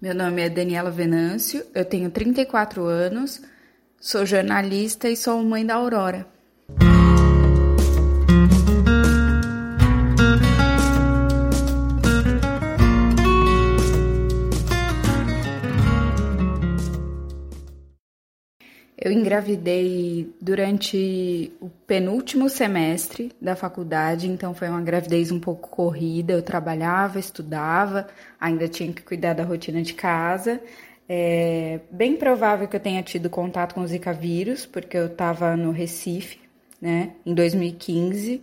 Meu nome é Daniela Venâncio, eu tenho 34 anos, sou jornalista e sou mãe da Aurora. Eu engravidei durante o penúltimo semestre da faculdade, então foi uma gravidez um pouco corrida. Eu trabalhava, estudava, ainda tinha que cuidar da rotina de casa. É bem provável que eu tenha tido contato com o Zika vírus, porque eu estava no Recife, né, em 2015,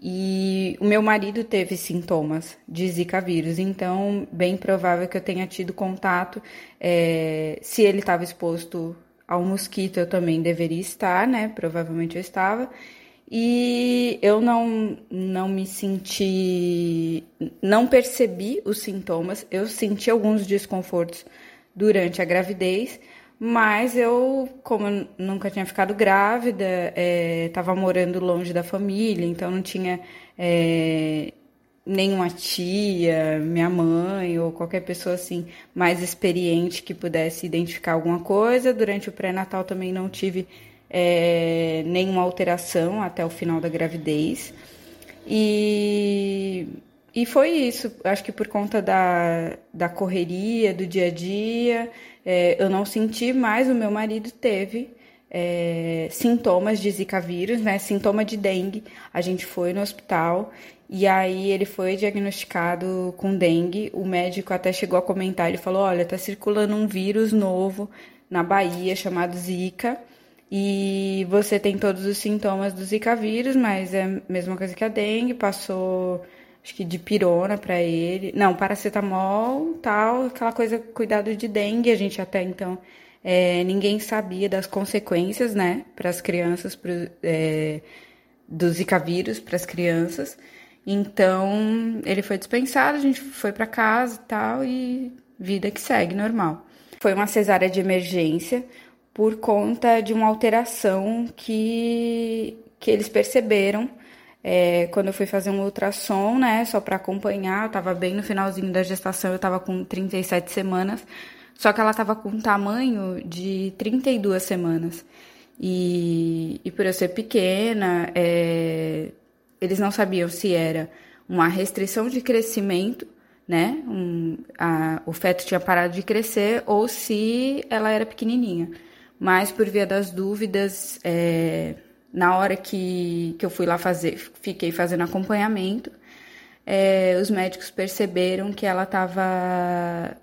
e o meu marido teve sintomas de Zika vírus, então bem provável que eu tenha tido contato, é, se ele estava exposto ao mosquito eu também deveria estar, né? Provavelmente eu estava. E eu não, não me senti. Não percebi os sintomas. Eu senti alguns desconfortos durante a gravidez, mas eu, como eu nunca tinha ficado grávida, estava é, morando longe da família, então não tinha é, nenhuma tia, minha mãe ou qualquer pessoa assim mais experiente que pudesse identificar alguma coisa. Durante o pré-natal também não tive é, nenhuma alteração até o final da gravidez. E, e foi isso. Acho que por conta da, da correria, do dia a dia, é, eu não senti, mas o meu marido teve. É, sintomas de Zika vírus, né? Sintoma de dengue. A gente foi no hospital e aí ele foi diagnosticado com dengue. O médico até chegou a comentar, ele falou: "Olha, tá circulando um vírus novo na Bahia chamado Zika, e você tem todos os sintomas do Zika vírus, mas é a mesma coisa que a dengue, passou acho que de pirona para ele, não, paracetamol, tal, aquela coisa cuidado de dengue, a gente até então é, ninguém sabia das consequências, né, para as crianças, pro, é, do Zika vírus para as crianças. Então, ele foi dispensado, a gente foi para casa e tal, e vida que segue, normal. Foi uma cesárea de emergência por conta de uma alteração que, que eles perceberam é, quando eu fui fazer um ultrassom, né, só para acompanhar, eu tava bem no finalzinho da gestação, eu tava com 37 semanas, só que ela tava com um tamanho de 32 semanas. E, e por eu ser pequena, é, eles não sabiam se era uma restrição de crescimento, né? Um, a, o feto tinha parado de crescer ou se ela era pequenininha. Mas por via das dúvidas, é, na hora que, que eu fui lá fazer, fiquei fazendo acompanhamento, é, os médicos perceberam que ela estava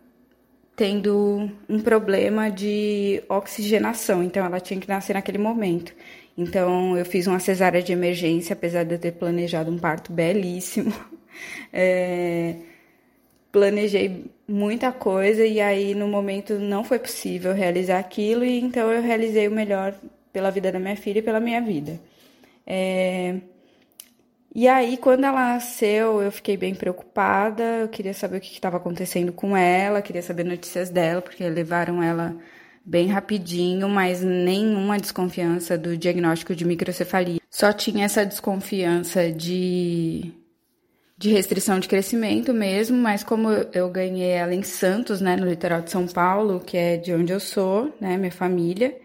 tendo um problema de oxigenação, então ela tinha que nascer naquele momento. Então, eu fiz uma cesárea de emergência, apesar de eu ter planejado um parto belíssimo. É, planejei muita coisa e aí, no momento, não foi possível realizar aquilo, e então eu realizei o melhor pela vida da minha filha e pela minha vida. É, e aí, quando ela nasceu, eu fiquei bem preocupada, eu queria saber o que estava acontecendo com ela, queria saber notícias dela, porque levaram ela bem rapidinho, mas nenhuma desconfiança do diagnóstico de microcefalia. Só tinha essa desconfiança de, de restrição de crescimento mesmo, mas como eu ganhei ela em Santos, né, no litoral de São Paulo, que é de onde eu sou, né, minha família,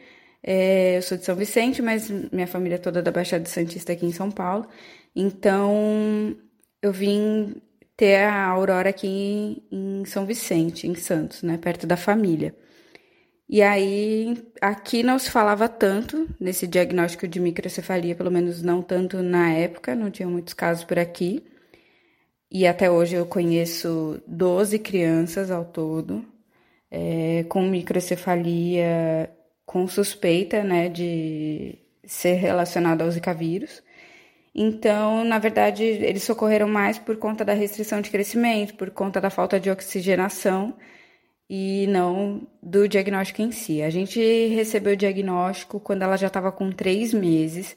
é, eu sou de São Vicente, mas minha família é toda da Baixada Santista aqui em São Paulo, então eu vim ter a Aurora aqui em São Vicente, em Santos, né, perto da família. E aí, aqui não se falava tanto nesse diagnóstico de microcefalia, pelo menos não tanto na época, não tinha muitos casos por aqui. E até hoje eu conheço 12 crianças ao todo é, com microcefalia, com suspeita né, de ser relacionado ao Zika vírus. Então, na verdade, eles socorreram mais por conta da restrição de crescimento, por conta da falta de oxigenação e não do diagnóstico em si. A gente recebeu o diagnóstico quando ela já estava com três meses.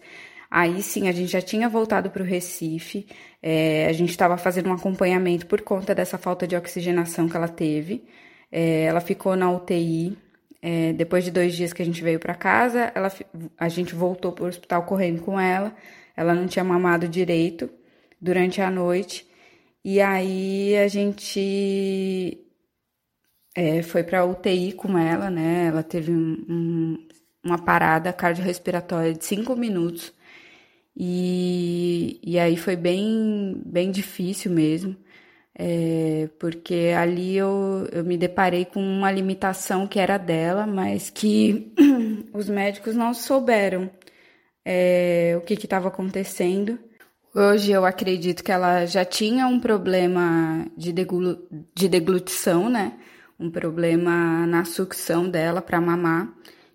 Aí sim, a gente já tinha voltado para o Recife, é, a gente estava fazendo um acompanhamento por conta dessa falta de oxigenação que ela teve. É, ela ficou na UTI. É, depois de dois dias que a gente veio para casa, ela, a gente voltou para o hospital correndo com ela. Ela não tinha mamado direito durante a noite. E aí a gente é, foi para UTI com ela, né? Ela teve um, um, uma parada cardiorrespiratória de cinco minutos. E, e aí foi bem, bem difícil mesmo, é, porque ali eu, eu me deparei com uma limitação que era dela, mas que os médicos não souberam é, o que estava acontecendo. Hoje eu acredito que ela já tinha um problema de, deglu de deglutição, né? Um problema na sucção dela para mamar.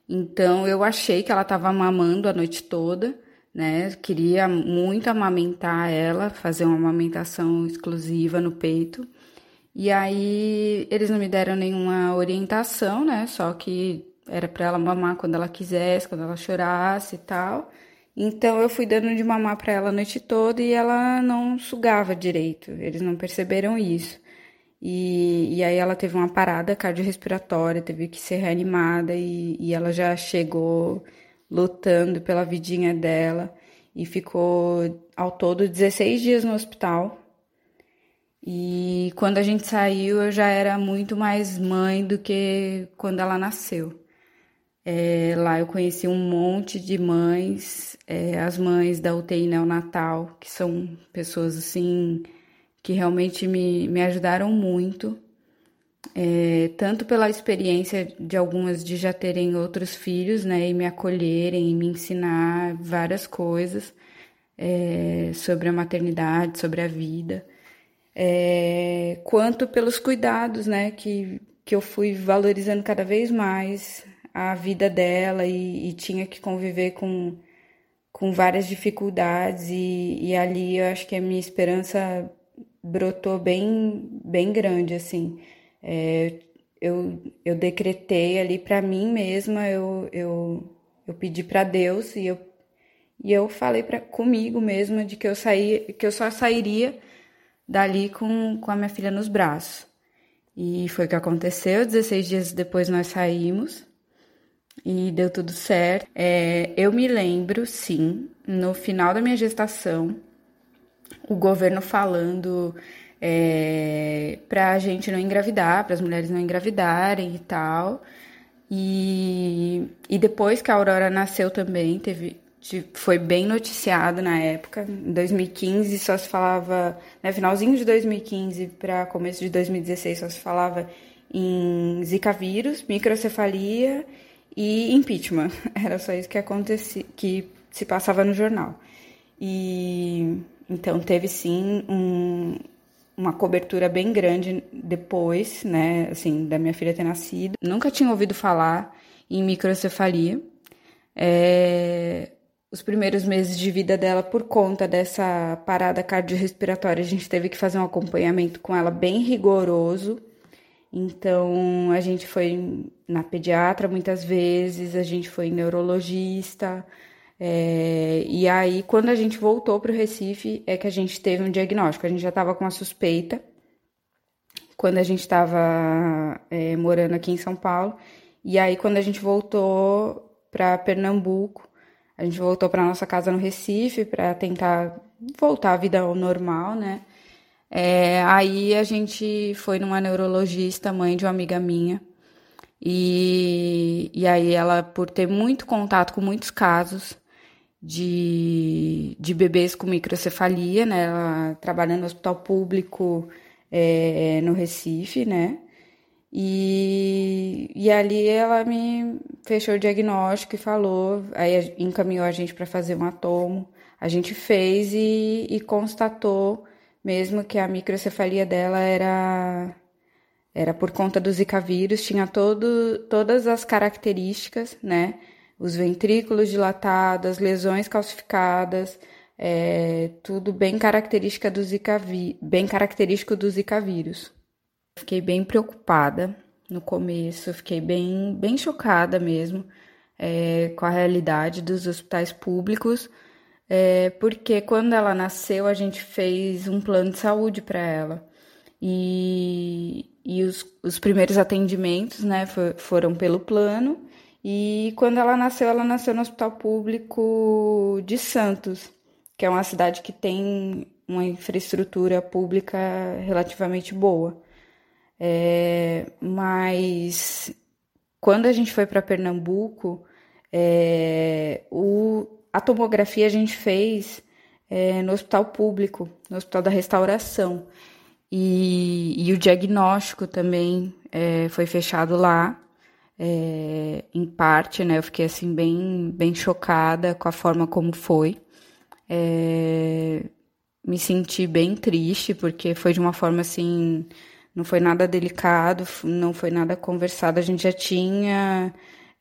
Então eu achei que ela estava mamando a noite toda, né? Queria muito amamentar ela, fazer uma amamentação exclusiva no peito. E aí eles não me deram nenhuma orientação, né? Só que era para ela mamar quando ela quisesse, quando ela chorasse e tal. Então eu fui dando de mamar para ela a noite toda e ela não sugava direito. Eles não perceberam isso. E, e aí ela teve uma parada cardiorrespiratória, teve que ser reanimada e, e ela já chegou lutando pela vidinha dela e ficou ao todo 16 dias no hospital. E quando a gente saiu, eu já era muito mais mãe do que quando ela nasceu. É, lá eu conheci um monte de mães, é, as mães da UTI neonatal, que são pessoas assim que realmente me, me ajudaram muito, é, tanto pela experiência de algumas de já terem outros filhos, né, e me acolherem e me ensinar várias coisas é, sobre a maternidade, sobre a vida, é, quanto pelos cuidados, né, que, que eu fui valorizando cada vez mais a vida dela e, e tinha que conviver com, com várias dificuldades e, e ali eu acho que a minha esperança brotou bem, bem grande, assim. É, eu, eu decretei ali para mim mesma, eu, eu, eu pedi para Deus e eu, e eu falei pra, comigo mesma de que eu, saí, que eu só sairia dali com, com a minha filha nos braços. E foi o que aconteceu. 16 dias depois nós saímos e deu tudo certo. É, eu me lembro, sim, no final da minha gestação, o governo falando é, para a gente não engravidar, para as mulheres não engravidarem e tal. E, e depois que a Aurora nasceu também, teve, foi bem noticiado na época. Em 2015 só se falava, né, finalzinho de 2015 para começo de 2016 só se falava em Zika vírus, microcefalia e impeachment. Era só isso que acontecia, que se passava no jornal. E então teve sim um, uma cobertura bem grande depois, né, assim, da minha filha ter nascido. Nunca tinha ouvido falar em microcefalia. É, os primeiros meses de vida dela, por conta dessa parada cardiorrespiratória, a gente teve que fazer um acompanhamento com ela bem rigoroso. Então, a gente foi na pediatra muitas vezes, a gente foi neurologista, é, e aí, quando a gente voltou para o Recife, é que a gente teve um diagnóstico. A gente já estava com uma suspeita quando a gente estava é, morando aqui em São Paulo. E aí, quando a gente voltou para Pernambuco, a gente voltou para nossa casa no Recife para tentar voltar à vida ao normal, né? É, aí a gente foi numa neurologista, mãe de uma amiga minha. E, e aí ela, por ter muito contato com muitos casos, de, de bebês com microcefalia, né? Ela trabalha no hospital público é, no Recife, né? E, e ali ela me fechou o diagnóstico e falou, aí encaminhou a gente para fazer um atomo. A gente fez e, e constatou mesmo que a microcefalia dela era era por conta do Zika vírus, tinha todo, todas as características, né? os ventrículos dilatados, lesões calcificadas, é, tudo bem característica do Zika bem característico do Zika vírus. Fiquei bem preocupada no começo, fiquei bem, bem chocada mesmo é, com a realidade dos hospitais públicos, é, porque quando ela nasceu a gente fez um plano de saúde para ela e, e os, os primeiros atendimentos né, for, foram pelo plano e quando ela nasceu, ela nasceu no Hospital Público de Santos, que é uma cidade que tem uma infraestrutura pública relativamente boa. É, mas quando a gente foi para Pernambuco, é, o, a tomografia a gente fez é, no hospital público, no Hospital da Restauração. E, e o diagnóstico também é, foi fechado lá, é, em parte, né? Eu fiquei assim bem, bem chocada com a forma como foi. É, me senti bem triste, porque foi de uma forma assim, não foi nada delicado, não foi nada conversado. A gente já tinha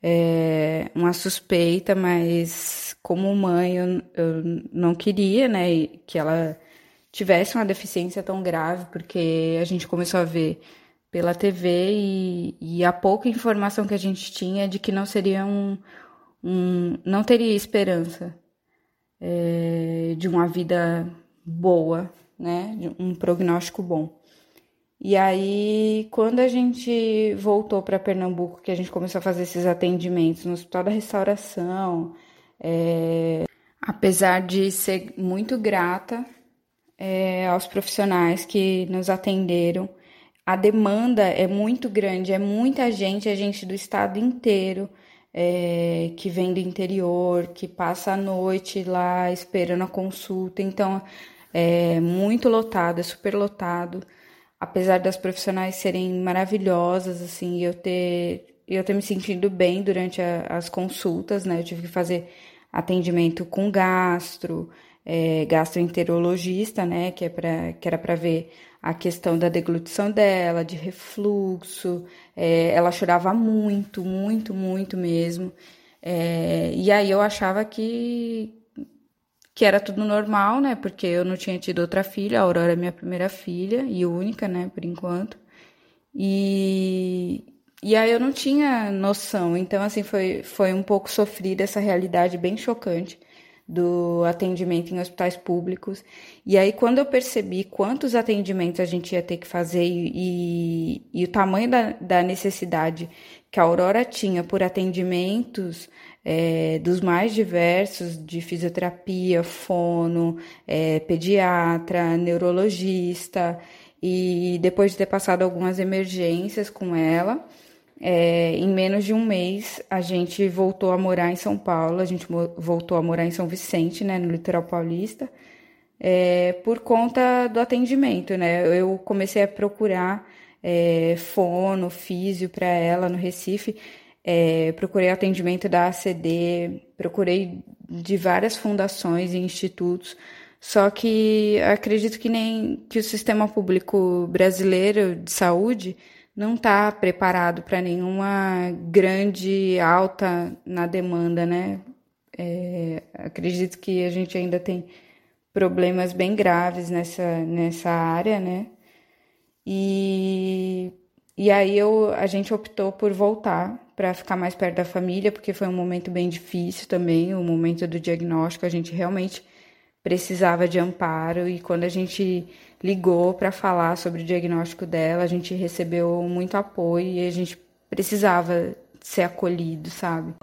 é, uma suspeita, mas como mãe eu, eu não queria, né, que ela tivesse uma deficiência tão grave, porque a gente começou a ver pela TV e, e a pouca informação que a gente tinha de que não seria um, um não teria esperança é, de uma vida boa, né, de um prognóstico bom. E aí, quando a gente voltou para Pernambuco, que a gente começou a fazer esses atendimentos no Hospital da Restauração, é, apesar de ser muito grata é, aos profissionais que nos atenderam, a demanda é muito grande, é muita gente, é gente do estado inteiro. É, que vem do interior, que passa a noite lá esperando a consulta. Então, é muito lotado, é super lotado apesar das profissionais serem maravilhosas, assim, eu ter eu ter me sentido bem durante a, as consultas, né? Eu tive que fazer atendimento com gastro, é, gastroenterologista, né? Que, é pra, que era para ver a questão da deglutição dela, de refluxo. É, ela chorava muito, muito, muito mesmo. É, e aí eu achava que, que era tudo normal, né? Porque eu não tinha tido outra filha, a Aurora é minha primeira filha e única, né, por enquanto. E, e aí eu não tinha noção, então assim foi, foi um pouco sofrida essa realidade bem chocante do atendimento em hospitais públicos. E aí quando eu percebi quantos atendimentos a gente ia ter que fazer e, e, e o tamanho da, da necessidade que a Aurora tinha por atendimentos é, dos mais diversos, de fisioterapia, fono, é, pediatra, neurologista, e depois de ter passado algumas emergências com ela, é, em menos de um mês a gente voltou a morar em São Paulo, a gente voltou a morar em São Vicente, né, no litoral paulista, é, por conta do atendimento, né? Eu comecei a procurar é, fono, físio para ela no Recife, é, procurei atendimento da ACD, procurei de várias fundações e institutos, só que acredito que nem que o sistema público brasileiro de saúde não está preparado para nenhuma grande alta na demanda, né? É, acredito que a gente ainda tem problemas bem graves nessa, nessa área, né? E, e aí eu, a gente optou por voltar para ficar mais perto da família, porque foi um momento bem difícil também, o momento do diagnóstico, a gente realmente precisava de amparo e quando a gente ligou para falar sobre o diagnóstico dela, a gente recebeu muito apoio e a gente precisava ser acolhido, sabe?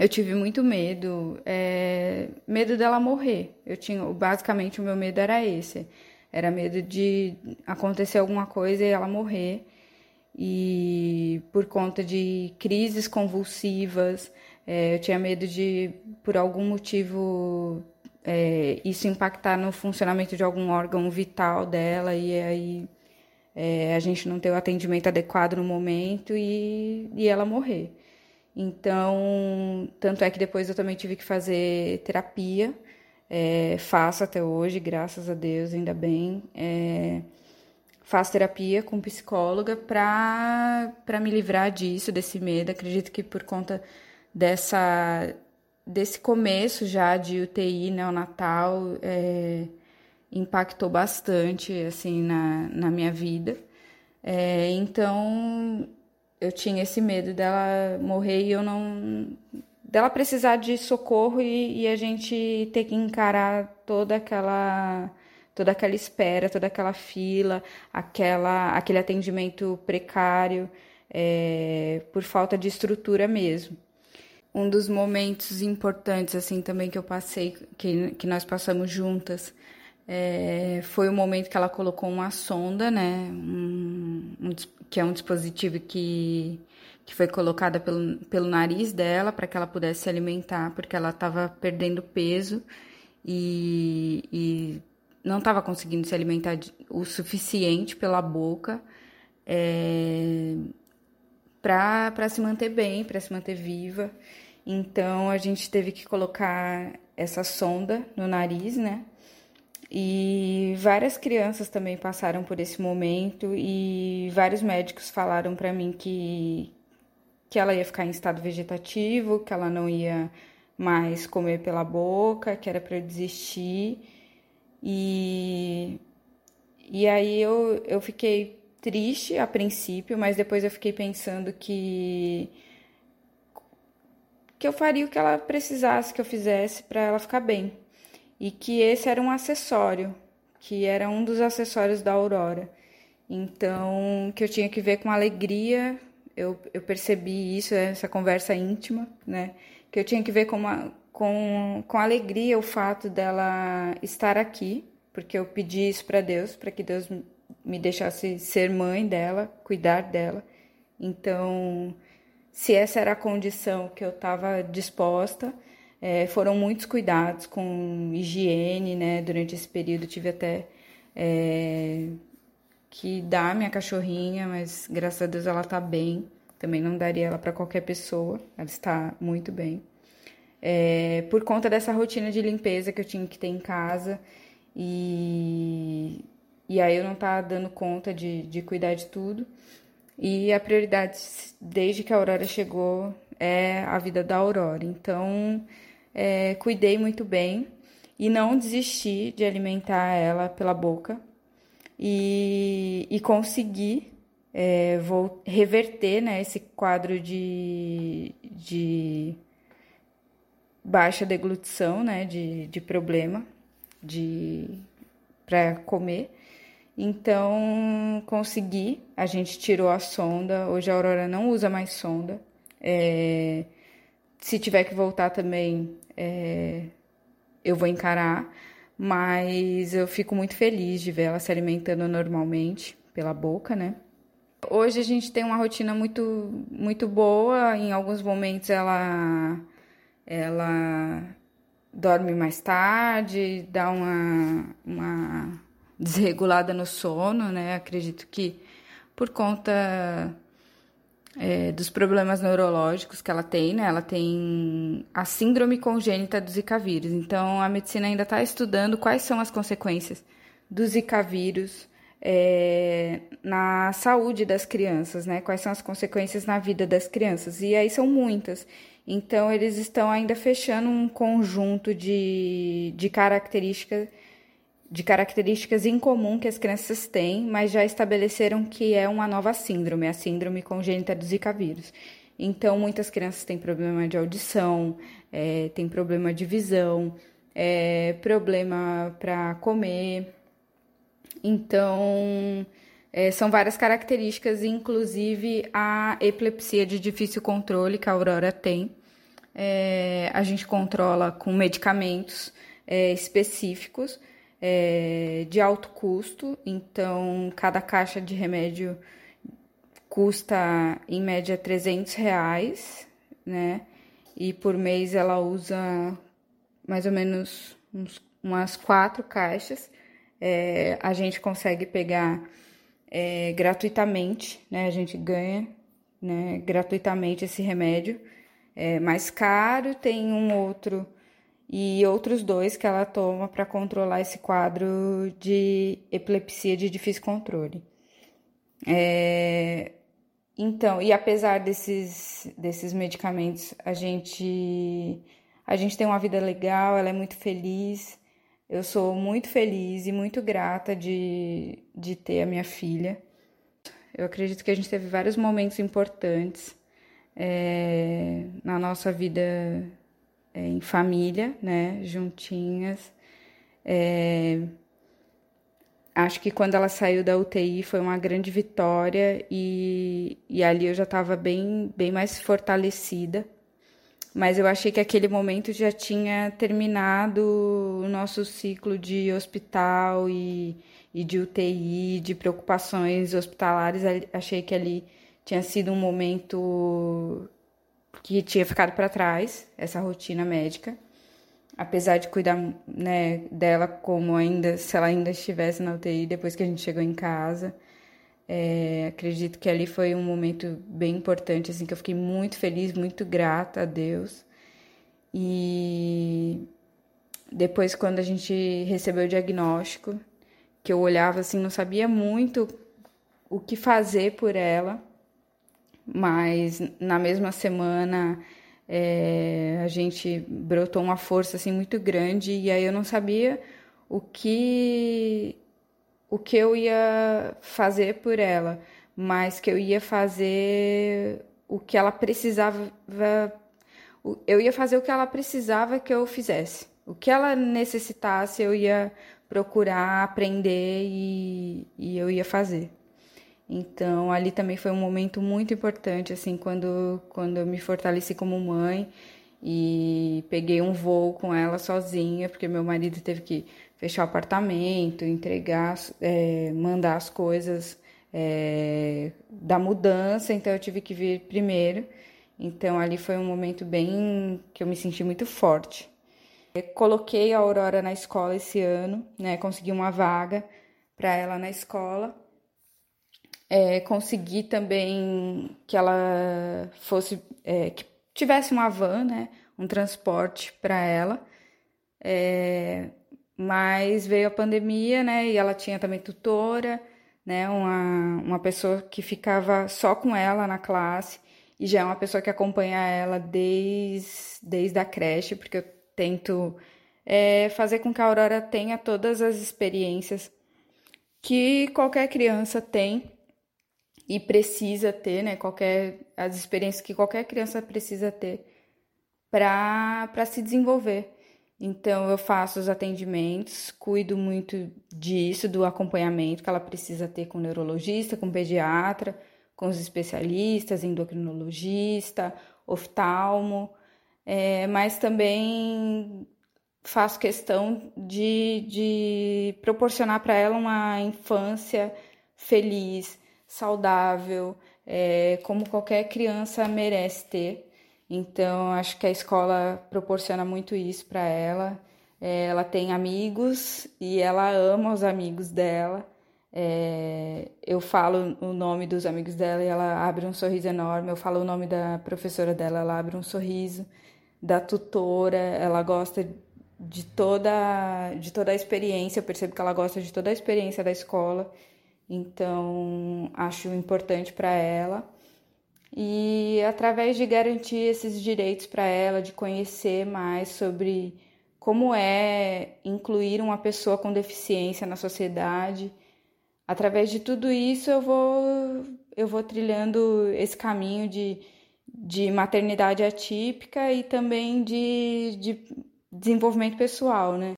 Eu tive muito medo, é, medo dela morrer. Eu tinha, basicamente, o meu medo era esse. Era medo de acontecer alguma coisa e ela morrer. E por conta de crises convulsivas, é, eu tinha medo de, por algum motivo, é, isso impactar no funcionamento de algum órgão vital dela e aí a gente não ter o atendimento adequado no momento e, e ela morrer. Então, tanto é que depois eu também tive que fazer terapia. É, faço até hoje, graças a Deus, ainda bem. É, faço terapia com psicóloga para me livrar disso, desse medo. Acredito que por conta dessa desse começo já de UTI neonatal é, impactou bastante assim na, na minha vida. É, então eu tinha esse medo dela morrer e eu não. dela precisar de socorro e, e a gente ter que encarar toda aquela toda aquela espera, toda aquela fila, aquela, aquele atendimento precário, é, por falta de estrutura mesmo. um dos momentos importantes assim também que eu passei, que, que nós passamos juntas, é, foi o momento que ela colocou uma sonda, né? Um, um, que é um dispositivo que, que foi colocada pelo, pelo nariz dela para que ela pudesse se alimentar, porque ela estava perdendo peso e, e não estava conseguindo se alimentar o suficiente pela boca é, para se manter bem, para se manter viva. Então a gente teve que colocar essa sonda no nariz, né? E várias crianças também passaram por esse momento e vários médicos falaram para mim que que ela ia ficar em estado vegetativo, que ela não ia mais comer pela boca, que era para eu desistir. E e aí eu eu fiquei triste a princípio, mas depois eu fiquei pensando que que eu faria o que ela precisasse que eu fizesse para ela ficar bem e que esse era um acessório, que era um dos acessórios da Aurora. Então, que eu tinha que ver com alegria, eu, eu percebi isso, essa conversa íntima, né? Que eu tinha que ver com, uma, com, com alegria o fato dela estar aqui, porque eu pedi isso para Deus, para que Deus me deixasse ser mãe dela, cuidar dela. Então, se essa era a condição que eu estava disposta, é, foram muitos cuidados com higiene, né? Durante esse período tive até é, que dar minha cachorrinha, mas graças a Deus ela tá bem. Também não daria ela para qualquer pessoa, ela está muito bem. É, por conta dessa rotina de limpeza que eu tinha que ter em casa e, e aí eu não tava dando conta de, de cuidar de tudo. E a prioridade, desde que a Aurora chegou, é a vida da Aurora. Então, é, cuidei muito bem e não desisti de alimentar ela pela boca e, e consegui é, vou reverter né, esse quadro de, de baixa deglutição, né, de, de problema de para comer. Então consegui, a gente tirou a sonda. Hoje a Aurora não usa mais sonda. É, se tiver que voltar também, é, eu vou encarar, mas eu fico muito feliz de ver ela se alimentando normalmente pela boca, né? Hoje a gente tem uma rotina muito, muito boa. Em alguns momentos ela, ela dorme mais tarde, dá uma, uma desregulada no sono, né? Acredito que por conta é, dos problemas neurológicos que ela tem, né? Ela tem a síndrome congênita do Zika vírus. Então, a medicina ainda está estudando quais são as consequências do Zika vírus é, na saúde das crianças, né? Quais são as consequências na vida das crianças? E aí são muitas. Então, eles estão ainda fechando um conjunto de, de características de características em comum que as crianças têm, mas já estabeleceram que é uma nova síndrome, a síndrome congênita do Zika vírus. Então, muitas crianças têm problema de audição, é, têm problema de visão, é, problema para comer. Então, é, são várias características, inclusive a epilepsia de difícil controle que a Aurora tem. É, a gente controla com medicamentos é, específicos é, de alto custo, então cada caixa de remédio custa em média 300 reais, né? E por mês ela usa mais ou menos uns, umas quatro caixas. É, a gente consegue pegar é, gratuitamente, né? A gente ganha né, gratuitamente esse remédio. É mais caro, tem um outro e outros dois que ela toma para controlar esse quadro de epilepsia de difícil controle. É, então, e apesar desses, desses medicamentos, a gente, a gente tem uma vida legal, ela é muito feliz. Eu sou muito feliz e muito grata de, de ter a minha filha. Eu acredito que a gente teve vários momentos importantes é, na nossa vida é, em família, né, juntinhas. É, acho que quando ela saiu da UTI foi uma grande vitória e, e ali eu já estava bem, bem mais fortalecida. mas eu achei que aquele momento já tinha terminado o nosso ciclo de hospital e, e de UTI, de preocupações hospitalares. Achei que ali tinha sido um momento que tinha ficado para trás, essa rotina médica. Apesar de cuidar né, dela como ainda, se ela ainda estivesse na UTI depois que a gente chegou em casa. É, acredito que ali foi um momento bem importante, assim, que eu fiquei muito feliz, muito grata a Deus. E depois, quando a gente recebeu o diagnóstico, que eu olhava assim, não sabia muito o que fazer por ela, mas na mesma semana é, a gente brotou uma força assim muito grande e aí eu não sabia o que o que eu ia fazer por ela, mas que eu ia fazer o que ela precisava, eu ia fazer o que ela precisava que eu fizesse. O que ela necessitasse, eu ia procurar aprender e, e eu ia fazer. Então, ali também foi um momento muito importante, assim, quando, quando eu me fortaleci como mãe e peguei um voo com ela sozinha, porque meu marido teve que fechar o apartamento, entregar, é, mandar as coisas é, da mudança, então eu tive que vir primeiro. Então ali foi um momento bem que eu me senti muito forte. Eu coloquei a Aurora na escola esse ano, né? Consegui uma vaga para ela na escola. É, consegui também que ela fosse, é, que tivesse uma van, né? Um transporte para ela. É, mas veio a pandemia, né? E ela tinha também tutora, né? Uma, uma pessoa que ficava só com ela na classe e já é uma pessoa que acompanha ela desde, desde a creche, porque eu tento é, fazer com que a Aurora tenha todas as experiências que qualquer criança tem e precisa ter, né? Qualquer as experiências que qualquer criança precisa ter para se desenvolver. Então, eu faço os atendimentos, cuido muito disso, do acompanhamento que ela precisa ter com o neurologista, com o pediatra, com os especialistas, endocrinologista, oftalmo, é, mas também faço questão de, de proporcionar para ela uma infância feliz, saudável, é, como qualquer criança merece ter. Então, acho que a escola proporciona muito isso para ela. É, ela tem amigos e ela ama os amigos dela. É, eu falo o nome dos amigos dela e ela abre um sorriso enorme. Eu falo o nome da professora dela, ela abre um sorriso. Da tutora, ela gosta de toda, de toda a experiência. Eu percebo que ela gosta de toda a experiência da escola. Então, acho importante para ela e através de garantir esses direitos para ela, de conhecer mais sobre como é incluir uma pessoa com deficiência na sociedade. Através de tudo isso eu vou eu vou trilhando esse caminho de, de maternidade atípica e também de, de desenvolvimento pessoal, né?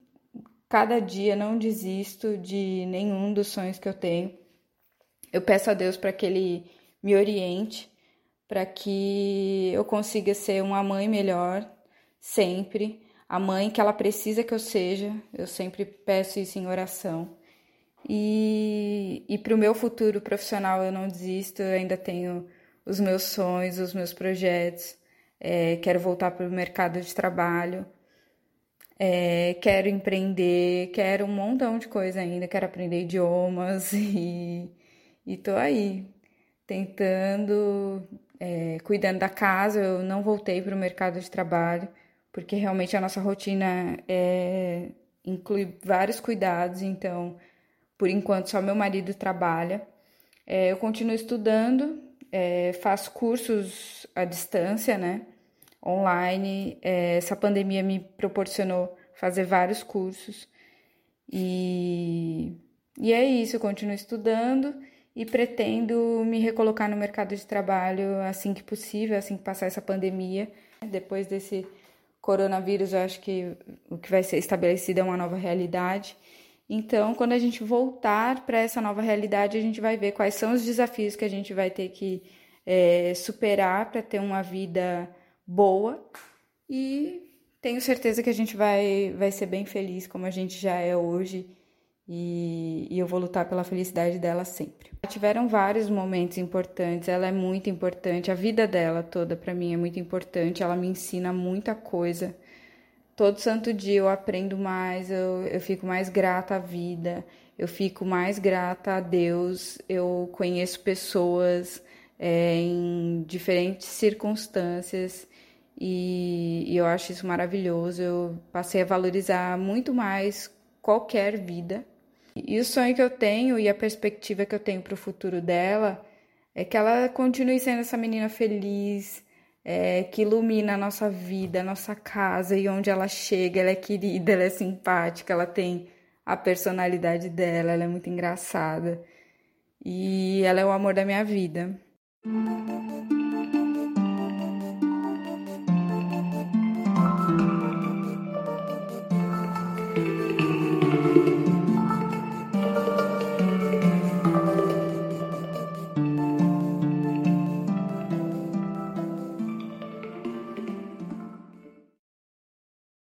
Cada dia não desisto de nenhum dos sonhos que eu tenho. Eu peço a Deus para que ele me oriente para que eu consiga ser uma mãe melhor sempre, a mãe que ela precisa que eu seja. Eu sempre peço isso em oração. E, e para o meu futuro profissional eu não desisto, eu ainda tenho os meus sonhos, os meus projetos. É, quero voltar para o mercado de trabalho, é, quero empreender, quero um montão de coisa ainda, quero aprender idiomas e, e tô aí tentando é, cuidando da casa, eu não voltei para o mercado de trabalho, porque realmente a nossa rotina é, inclui vários cuidados, então, por enquanto, só meu marido trabalha. É, eu continuo estudando, é, faço cursos à distância, né? Online. É, essa pandemia me proporcionou fazer vários cursos. E, e é isso, eu continuo estudando e pretendo me recolocar no mercado de trabalho assim que possível, assim que passar essa pandemia. Depois desse coronavírus, eu acho que o que vai ser estabelecido é uma nova realidade. Então, quando a gente voltar para essa nova realidade, a gente vai ver quais são os desafios que a gente vai ter que é, superar para ter uma vida boa e tenho certeza que a gente vai, vai ser bem feliz como a gente já é hoje e, e, eu vou lutar pela felicidade dela sempre. Tiveram vários momentos importantes, ela é muito importante, a vida dela toda para mim é muito importante, ela me ensina muita coisa. Todo santo dia eu aprendo mais, eu, eu fico mais grata à vida, eu fico mais grata a Deus, eu conheço pessoas é, em diferentes circunstâncias e, e eu acho isso maravilhoso. Eu passei a valorizar muito mais qualquer vida e o sonho que eu tenho e a perspectiva que eu tenho para o futuro dela é que ela continue sendo essa menina feliz, é, que ilumina a nossa vida, a nossa casa e onde ela chega, ela é querida, ela é simpática, ela tem a personalidade dela, ela é muito engraçada e ela é o amor da minha vida.